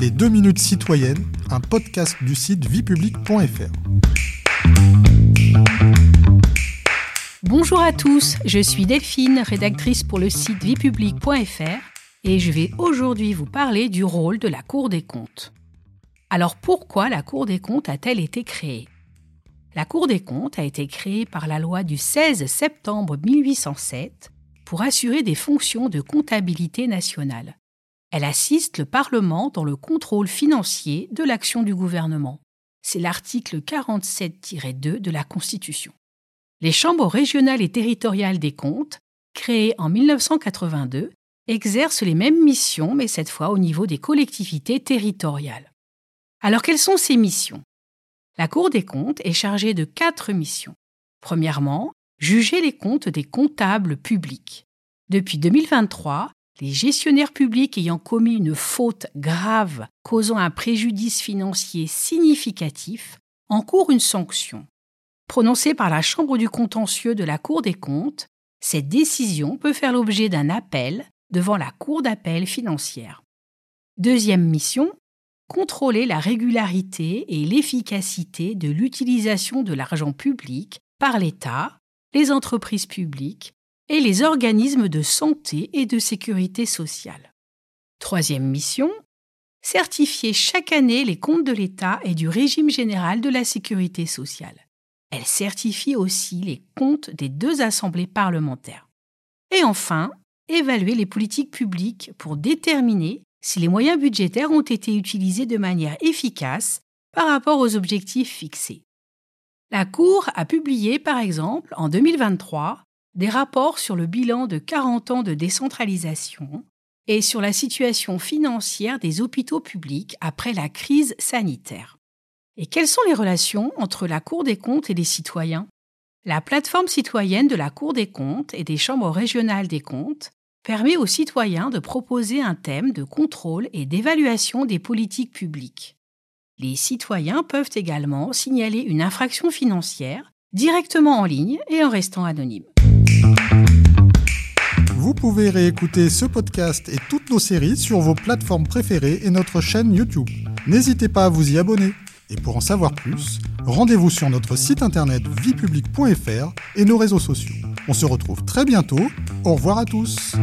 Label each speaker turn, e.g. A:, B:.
A: Les 2 minutes citoyennes, un podcast du site viepublic.fr.
B: Bonjour à tous, je suis Delphine, rédactrice pour le site viepublic.fr et je vais aujourd'hui vous parler du rôle de la Cour des comptes. Alors pourquoi la Cour des comptes a-t-elle été créée? La Cour des comptes a été créée par la loi du 16 septembre 1807 pour assurer des fonctions de comptabilité nationale. Elle assiste le Parlement dans le contrôle financier de l'action du gouvernement. C'est l'article 47-2 de la Constitution. Les chambres régionales et territoriales des comptes, créées en 1982, exercent les mêmes missions, mais cette fois au niveau des collectivités territoriales. Alors quelles sont ces missions? La Cour des comptes est chargée de quatre missions. Premièrement, juger les comptes des comptables publics. Depuis 2023, les gestionnaires publics ayant commis une faute grave causant un préjudice financier significatif encourent une sanction. Prononcée par la Chambre du contentieux de la Cour des comptes, cette décision peut faire l'objet d'un appel devant la Cour d'appel financière. Deuxième mission, contrôler la régularité et l'efficacité de l'utilisation de l'argent public par l'État, les entreprises publiques et les organismes de santé et de sécurité sociale. Troisième mission, certifier chaque année les comptes de l'État et du régime général de la sécurité sociale. Elle certifie aussi les comptes des deux assemblées parlementaires. Et enfin, évaluer les politiques publiques pour déterminer si les moyens budgétaires ont été utilisés de manière efficace par rapport aux objectifs fixés. La Cour a publié, par exemple, en 2023, des rapports sur le bilan de 40 ans de décentralisation et sur la situation financière des hôpitaux publics après la crise sanitaire. Et quelles sont les relations entre la Cour des comptes et les citoyens? La plateforme citoyenne de la Cour des comptes et des chambres régionales des comptes permet aux citoyens de proposer un thème de contrôle et d'évaluation des politiques publiques. Les citoyens peuvent également signaler une infraction financière directement en ligne et en restant anonyme.
A: Vous pouvez réécouter ce podcast et toutes nos séries sur vos plateformes préférées et notre chaîne YouTube. N'hésitez pas à vous y abonner. Et pour en savoir plus, rendez-vous sur notre site internet viepublic.fr et nos réseaux sociaux. On se retrouve très bientôt. Au revoir à tous.